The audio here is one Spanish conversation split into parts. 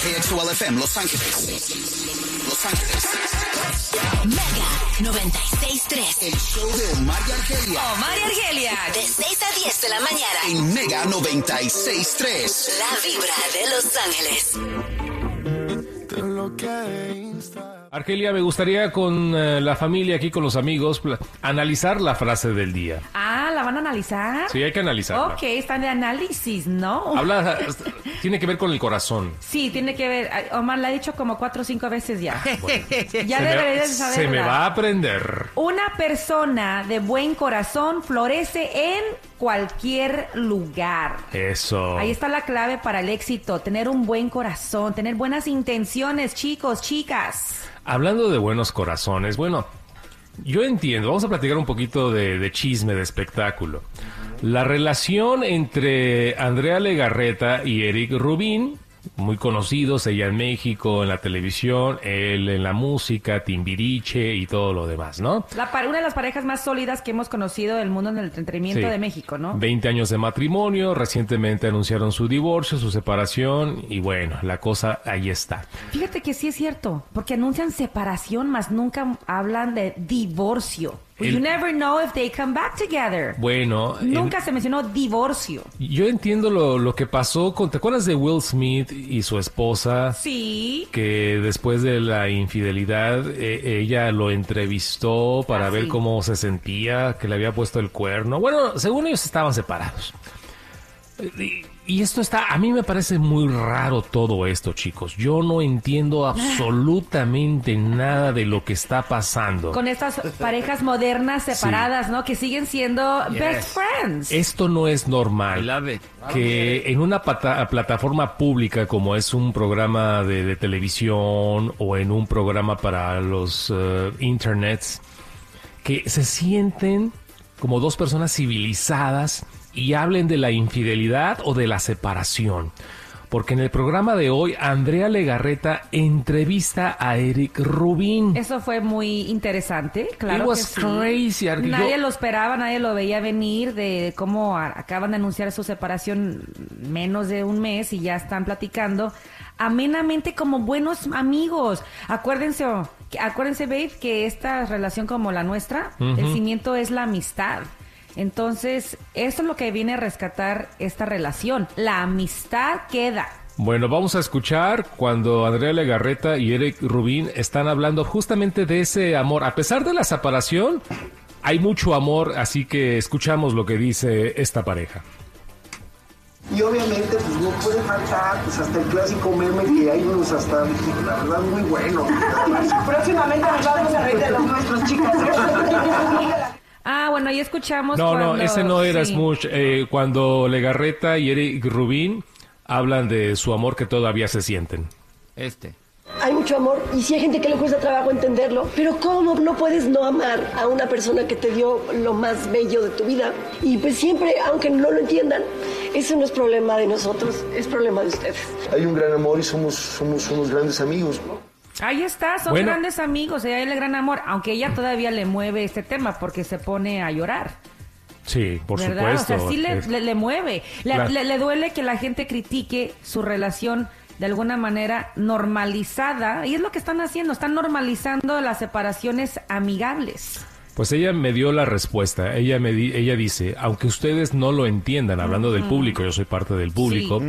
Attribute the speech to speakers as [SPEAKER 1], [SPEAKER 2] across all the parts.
[SPEAKER 1] KXOL FM Los Ángeles. Los Ángeles.
[SPEAKER 2] Mega 96.3.
[SPEAKER 1] El show de Omar y Argelia.
[SPEAKER 2] Omar y Argelia. De 6 a 10 de la mañana.
[SPEAKER 1] En Mega 96.3.
[SPEAKER 2] La vibra de Los Ángeles.
[SPEAKER 3] Argelia, me gustaría con eh, la familia aquí, con los amigos, analizar la frase del día.
[SPEAKER 4] Ah, ¿la van a analizar?
[SPEAKER 3] Sí, hay que analizarla.
[SPEAKER 4] Ok, están de análisis, ¿no?
[SPEAKER 3] Habla, tiene que ver con el corazón.
[SPEAKER 4] Sí, tiene que ver. Omar la ha dicho como cuatro o cinco veces ya. ya
[SPEAKER 3] se,
[SPEAKER 4] deberías saberla.
[SPEAKER 3] se me va a aprender.
[SPEAKER 4] Una persona de buen corazón florece en cualquier lugar.
[SPEAKER 3] Eso.
[SPEAKER 4] Ahí está la clave para el éxito, tener un buen corazón, tener buenas intenciones, chicos, chicas.
[SPEAKER 3] Hablando de buenos corazones, bueno, yo entiendo, vamos a platicar un poquito de, de chisme, de espectáculo. La relación entre Andrea Legarreta y Eric Rubín, muy conocidos, ella en México, en la televisión, él en la música, Timbiriche y todo lo demás, ¿no?
[SPEAKER 4] La, una de las parejas más sólidas que hemos conocido del mundo del entretenimiento
[SPEAKER 3] Sí.
[SPEAKER 4] de México, ¿no?
[SPEAKER 3] 20 años de matrimonio, recientemente anunciaron su divorcio, su separación y bueno, la cosa ahí está.
[SPEAKER 4] Fíjate que sí es cierto, porque anuncian separación, más nunca hablan de divorcio.
[SPEAKER 3] El-
[SPEAKER 4] You never know if they come back together.
[SPEAKER 3] Bueno, en-
[SPEAKER 4] Nunca se mencionó divorcio.
[SPEAKER 3] yo entiendo lo, lo que pasó con, ¿te acuerdas de Will Smith y su esposa?
[SPEAKER 4] Sí.
[SPEAKER 3] que después de la infidelidad eh, ella lo entrevistó para
[SPEAKER 4] Ah,
[SPEAKER 3] ver
[SPEAKER 4] sí.
[SPEAKER 3] cómo se sentía, que le había puesto el cuerno. Bueno, según ellos estaban separados. Y, y esto está, a mí me parece muy raro todo esto, chicos. Yo no entiendo absolutamente nada de lo que está pasando.
[SPEAKER 4] Con estas parejas modernas separadas, ¿no? Que siguen siendo best friends.
[SPEAKER 3] Esto no es normal. Que en una pata- plataforma pública como es un programa de, de televisión o en un programa para los eh, internets, que se sienten como dos personas civilizadas y hablen de la infidelidad o de la separación. Porque en el programa de hoy, Andrea Legarreta entrevista a Eric Rubin.
[SPEAKER 4] Eso fue muy interesante, claro
[SPEAKER 3] It was
[SPEAKER 4] que sí.
[SPEAKER 3] crazy,
[SPEAKER 4] Nadie lo esperaba, nadie lo veía venir de cómo acaban de anunciar su separación menos de un mes y ya están platicando amenamente como buenos amigos. Acuérdense, que- acuérdense, babe, que esta relación como la nuestra, el cimiento es la amistad. Entonces, eso es lo que viene a rescatar esta relación. La amistad queda.
[SPEAKER 3] Bueno, vamos a escuchar cuando Andrea Legarreta y Eric Rubin están hablando justamente de ese amor. A pesar de la separación, hay mucho amor, así que escuchamos lo que dice esta pareja.
[SPEAKER 5] Y obviamente, pues no puede faltar, pues hasta el clásico meme que hay unos hasta, la verdad, muy bueno.
[SPEAKER 6] Próximamente nos vamos a reír de los nuestros, chicas.
[SPEAKER 4] Ah, ahí escuchamos.
[SPEAKER 3] No, no, ese no era
[SPEAKER 4] sí.
[SPEAKER 3] Smush. Eh, cuando Legarreta y Eric Rubin hablan de su amor que todavía se sienten.
[SPEAKER 7] Este.
[SPEAKER 6] Hay mucho amor y sí hay gente que le cuesta trabajo entenderlo, pero ¿cómo no puedes no amar a una persona que te dio lo más bello de tu vida? Y pues siempre, aunque no lo entiendan, eso no es problema de nosotros, es problema de ustedes.
[SPEAKER 5] Hay un gran amor y somos, somos unos grandes amigos, ¿no?
[SPEAKER 4] Ahí está, son
[SPEAKER 3] Bueno.
[SPEAKER 4] grandes amigos, ella el gran amor, aunque ella todavía le mueve este tema porque se pone a llorar.
[SPEAKER 3] Sí, por
[SPEAKER 4] ¿verdad?
[SPEAKER 3] supuesto.
[SPEAKER 4] O sea, sí le,
[SPEAKER 3] Es-
[SPEAKER 4] le- le mueve. Le,
[SPEAKER 3] Claro.
[SPEAKER 4] le- le duele que la gente critique su relación de alguna manera normalizada. Y es lo que están haciendo, están normalizando las separaciones amigables.
[SPEAKER 3] Pues ella me dio la respuesta. Ella me di- ella dice, aunque ustedes no lo entiendan, hablando del público, yo soy parte del público,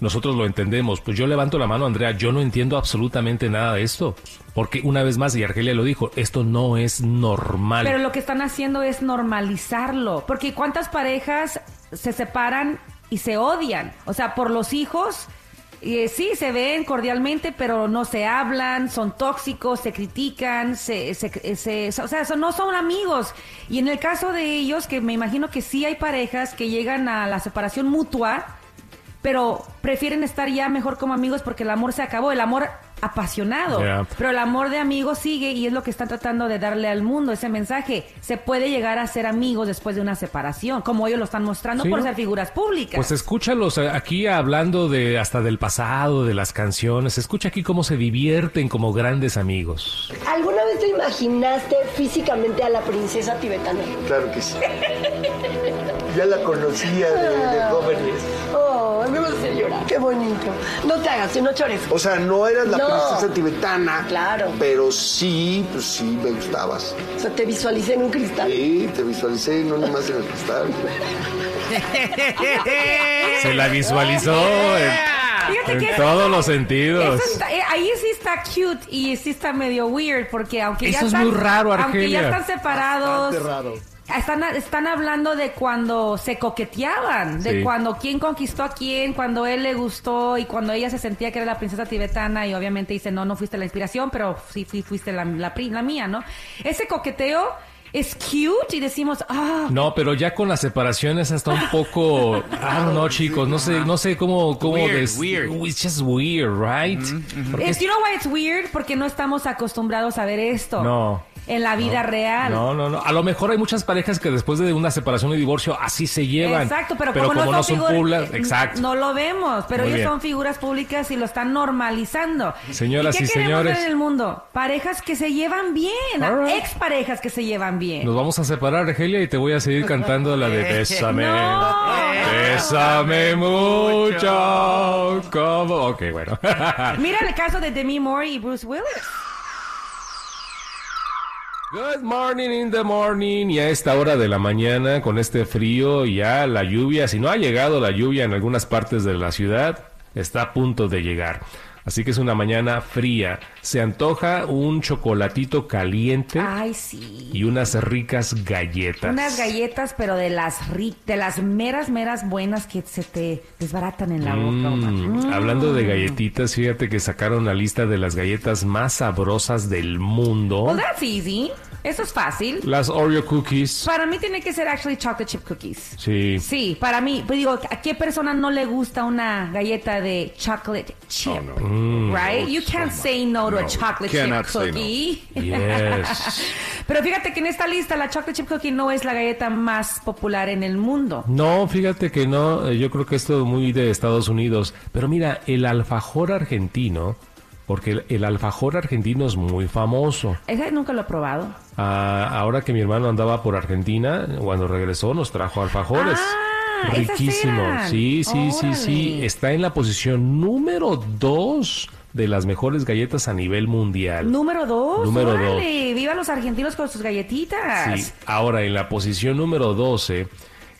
[SPEAKER 3] nosotros lo entendemos. Pues yo levanto la mano, Andrea, yo no entiendo absolutamente nada de esto. Porque una vez más, y Argelia lo dijo, esto no es normal.
[SPEAKER 4] Pero lo que están haciendo es normalizarlo. Porque ¿cuántas parejas se separan y se odian? O sea, por los hijos. eh, sí, se ven cordialmente, pero no se hablan, son tóxicos, se critican, se, se- se- o sea, no son amigos. Y en el caso de ellos, que me imagino que sí hay parejas que llegan a la separación mutua, pero prefieren estar ya mejor como amigos porque el amor se acabó, el amor apasionado. Pero el amor de amigos sigue y es lo que están tratando de darle al mundo, ese mensaje. Se puede llegar a ser amigos después de una separación, como ellos lo están mostrando
[SPEAKER 3] Sí,
[SPEAKER 4] por
[SPEAKER 3] ¿no?
[SPEAKER 4] ser figuras públicas.
[SPEAKER 3] Pues escúchalos eh, aquí hablando de hasta del pasado, de las canciones. Escucha aquí cómo se divierten como grandes amigos.
[SPEAKER 6] ¿Alguna vez te imaginaste físicamente a la princesa tibetana?
[SPEAKER 5] Claro que sí. Ya la conocía de, de
[SPEAKER 6] Qué bonito. No te hagas, no chores.
[SPEAKER 5] O sea, no eras la
[SPEAKER 6] No.
[SPEAKER 5] princesa tibetana.
[SPEAKER 6] Claro.
[SPEAKER 5] Pero sí, pues sí, me gustabas.
[SPEAKER 6] O sea, te visualicé en un cristal.
[SPEAKER 5] Sí, te visualicé, no nomás en el cristal.
[SPEAKER 3] Se la visualizó en,
[SPEAKER 4] Fíjate
[SPEAKER 3] en
[SPEAKER 4] que
[SPEAKER 3] todos los sentidos.
[SPEAKER 4] Está- eh, ahí sí está cute y sí está medio weird porque aunque ya
[SPEAKER 3] Eso es
[SPEAKER 4] están,
[SPEAKER 3] muy raro,
[SPEAKER 4] aunque ya
[SPEAKER 3] Argelia.
[SPEAKER 4] están separados,
[SPEAKER 5] raro.
[SPEAKER 4] Están están hablando de cuando se coqueteaban, de
[SPEAKER 3] Sí.
[SPEAKER 4] cuando quién conquistó a quién, cuando él le gustó y cuando ella se sentía que era la princesa tibetana y obviamente dice no no fuiste la inspiración, pero sí fui- fuiste la, la, la mía, ¿no? Ese coqueteo es cute y decimos ah
[SPEAKER 3] No, pero ya con las separaciones hasta un poco, don't know, chicos, no sé, no sé cómo, cómo
[SPEAKER 7] Weird,
[SPEAKER 3] des-
[SPEAKER 7] weird.
[SPEAKER 3] It's just weird, right?
[SPEAKER 4] Es, you know why it's weird? Porque no estamos acostumbrados a ver esto.
[SPEAKER 3] No.
[SPEAKER 4] En la vida real.
[SPEAKER 3] No, no, no. A lo mejor hay muchas parejas que después de una separación y divorcio así se llevan.
[SPEAKER 4] Exacto, pero, como,
[SPEAKER 3] como no son públicas,
[SPEAKER 4] eh,
[SPEAKER 3] exacto.
[SPEAKER 4] No lo vemos, pero
[SPEAKER 3] Muy
[SPEAKER 4] ellos
[SPEAKER 3] bien.
[SPEAKER 4] son figuras públicas y lo están normalizando.
[SPEAKER 3] Señoras
[SPEAKER 4] ¿Y, qué
[SPEAKER 3] y
[SPEAKER 4] queremos
[SPEAKER 3] señores.
[SPEAKER 4] ver en el mundo? Parejas que se llevan bien,
[SPEAKER 3] right.
[SPEAKER 4] ex parejas que se llevan bien.
[SPEAKER 3] Nos vamos a separar, Argelia, y te voy a seguir cantando la de Bésame.
[SPEAKER 4] No.
[SPEAKER 3] Bésame mucho. Como. Ok, bueno.
[SPEAKER 4] Mira el caso de Demi Moore y Bruce Willis.
[SPEAKER 3] Good morning in the morning. Y a esta hora de la mañana, con este frío, ya la lluvia, si no ha llegado la lluvia en algunas partes de la ciudad, está a punto de llegar. Así que es una mañana fría. Se antoja un chocolatito caliente
[SPEAKER 4] Ay, sí.
[SPEAKER 3] y unas ricas galletas.
[SPEAKER 4] Unas galletas, pero de las ri- de las meras, meras buenas que se te desbaratan en la boca.
[SPEAKER 3] Mm,
[SPEAKER 4] Mm.
[SPEAKER 3] Hablando de galletitas, fíjate que sacaron la lista de las galletas más sabrosas del mundo.
[SPEAKER 4] Well, that's easy. Eso es fácil.
[SPEAKER 3] Las Oreo cookies.
[SPEAKER 4] Para mí tiene que ser actually chocolate chip cookies.
[SPEAKER 3] Sí.
[SPEAKER 4] Sí, para mí, pues digo, ¿a qué persona no le gusta una galleta de chocolate chip?
[SPEAKER 3] Mm.
[SPEAKER 4] Right? You can't say no to a chocolate chip
[SPEAKER 7] no.
[SPEAKER 4] cookie.
[SPEAKER 3] Yes.
[SPEAKER 4] Pero fíjate que en esta lista la chocolate chip cookie no es la galleta más popular en el mundo.
[SPEAKER 3] No, fíjate que no, eh, yo creo que esto es muy de Estados Unidos. Pero mira, el alfajor argentino, porque el, el alfajor argentino es muy famoso.
[SPEAKER 4] Ese nunca lo he probado.
[SPEAKER 3] Ah, ahora que mi hermano andaba por Argentina, cuando regresó nos trajo alfajores.
[SPEAKER 4] Ah,
[SPEAKER 3] Riquísimo. Sí, sí, sí, sí. Está en la posición número dos de las mejores galletas a nivel mundial.
[SPEAKER 4] Número dos.
[SPEAKER 3] Número
[SPEAKER 4] órale, Viva los argentinos con sus galletitas.
[SPEAKER 3] Sí, ahora en la posición número 12,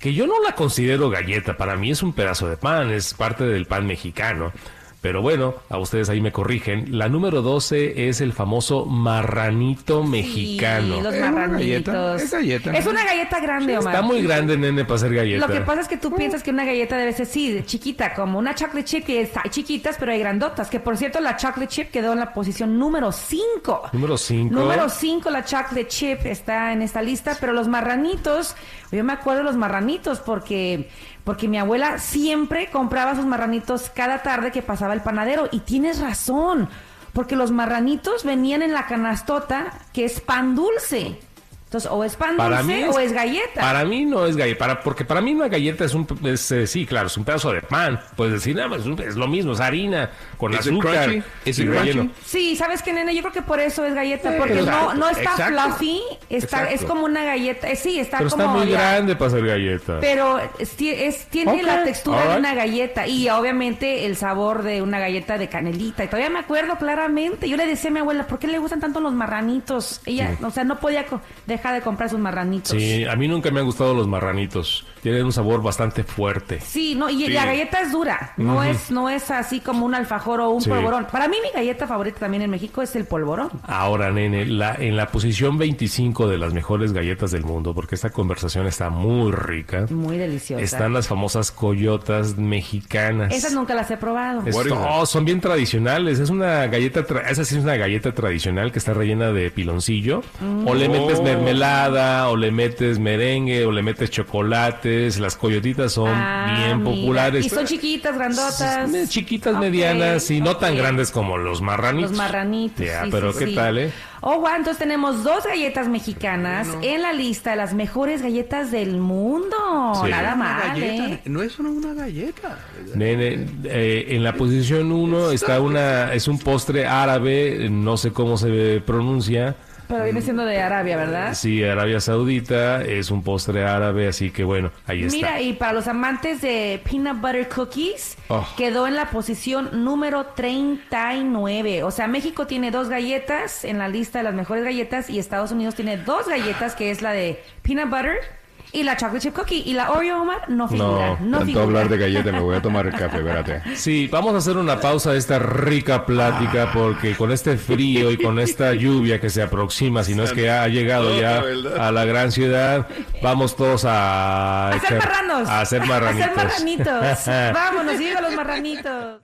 [SPEAKER 3] que yo no la considero galleta, para mí es un pedazo de pan, es parte del pan mexicano. Pero bueno, a ustedes ahí me corrigen. La número 12 es el famoso marranito mexicano.
[SPEAKER 4] Los
[SPEAKER 7] Es una
[SPEAKER 4] marranitos.
[SPEAKER 7] galleta, es galleta, ¿no?
[SPEAKER 4] Es una galleta grande, Omar.
[SPEAKER 3] Está muy grande, nene, para ser galleta.
[SPEAKER 4] Lo que pasa es que tú piensas que una galleta debe ser, sí, chiquita, como una chocolate chip, que está- hay chiquitas, pero hay grandotas. Que por cierto, la chocolate chip quedó en la posición número 5.
[SPEAKER 3] Número 5.
[SPEAKER 4] Número 5, la chocolate chip está en esta lista, pero los marranitos, yo me acuerdo de los marranitos porque, porque mi abuela siempre compraba sus marranitos cada tarde que pasaba el panadero. Y tienes razón, porque los marranitos venían en la canastota que es pan dulce. Entonces, o es pan
[SPEAKER 3] Para mí
[SPEAKER 4] dulce
[SPEAKER 3] es-
[SPEAKER 4] o es galleta.
[SPEAKER 3] Para mí no es galleta, para, porque para mí una galleta es un, es, eh, sí, claro, es un pedazo de pan. Puedes decir, nada más, es, un- es lo mismo, es harina con azúcar
[SPEAKER 7] it
[SPEAKER 3] relleno.
[SPEAKER 7] crunchy?
[SPEAKER 4] Sí, ¿sabes qué, nene? Yo creo que por eso es galleta, porque no,
[SPEAKER 3] exacto,
[SPEAKER 4] no está
[SPEAKER 7] exacto.
[SPEAKER 4] fluffy, está, es como una galleta, eh, sí, está
[SPEAKER 3] Pero
[SPEAKER 4] como...
[SPEAKER 3] está muy grande para ser galleta.
[SPEAKER 4] Pero es- ti- es- tiene la textura de una galleta y obviamente el sabor de una galleta de canelita. Y todavía me acuerdo claramente. Yo le decía a mi abuela, ¿por qué le gustan tanto los marranitos? Ella, o sea, no podía deja de comprar sus marranitos.
[SPEAKER 3] Sí, a mí nunca me han gustado los marranitos. Tienen un sabor bastante fuerte.
[SPEAKER 4] Sí, no, y la galleta es dura, no es no es así como un alfajor o un
[SPEAKER 3] Sí.
[SPEAKER 4] polvorón. Para mí mi galleta favorita también en México es el polvorón.
[SPEAKER 3] Ahora, nene, la, en la posición 25 de las mejores galletas del mundo, porque esta conversación está muy rica,
[SPEAKER 4] Muy deliciosa.
[SPEAKER 3] están las famosas coyotas mexicanas.
[SPEAKER 4] Esas nunca las he probado.
[SPEAKER 3] Es- oh, son bien tradicionales. Es una galleta, tra- esa sí es una galleta tradicional que está rellena de piloncillo. O le metes
[SPEAKER 7] Oh.
[SPEAKER 3] mermelada, o le metes merengue, o le metes Las coyotitas son
[SPEAKER 4] Ah,
[SPEAKER 3] bien
[SPEAKER 4] mira.
[SPEAKER 3] populares.
[SPEAKER 4] Y son chiquitas, grandotas.
[SPEAKER 3] Chiquitas, medianas y no tan grandes como los marranitos.
[SPEAKER 4] Los marranitos.
[SPEAKER 3] Ya,
[SPEAKER 4] sí,
[SPEAKER 3] pero
[SPEAKER 4] sí,
[SPEAKER 3] ¿qué
[SPEAKER 4] sí.
[SPEAKER 3] tal, eh?
[SPEAKER 4] Oh, wow, entonces tenemos dos galletas mexicanas en la lista de las mejores galletas del mundo.
[SPEAKER 3] Sí.
[SPEAKER 4] Nada
[SPEAKER 7] galleta,
[SPEAKER 4] ¿eh?
[SPEAKER 7] no es solo una galleta.
[SPEAKER 3] Nene, eh, en la posición 1 está una, es un postre árabe, no sé cómo se pronuncia.
[SPEAKER 4] Pero viene siendo de Arabia, ¿verdad?
[SPEAKER 3] Sí, Arabia Saudita es un postre árabe, así que bueno, ahí está.
[SPEAKER 4] Mira, y para los amantes de peanut butter cookies,
[SPEAKER 3] Oh.
[SPEAKER 4] quedó en la posición número 39. O sea, México tiene dos galletas en la lista de las mejores galletas y Estados Unidos tiene dos galletas, que es la de peanut butter y la chocolate chip cookie. Y la Oreo, Omar, no figura. No,
[SPEAKER 3] tanto
[SPEAKER 4] figura.
[SPEAKER 7] hablar de galleta, me voy a tomar el café, espérate.
[SPEAKER 3] Sí, vamos a hacer una pausa de esta rica plática porque con este frío y con esta lluvia que se aproxima, si no es que ha llegado ya a la gran ciudad, vamos todos a...
[SPEAKER 4] A hacer
[SPEAKER 3] echar-
[SPEAKER 4] marranos.
[SPEAKER 3] A hacer marranitos.
[SPEAKER 4] A hacer marranitos. Vámonos, llega los marranitos.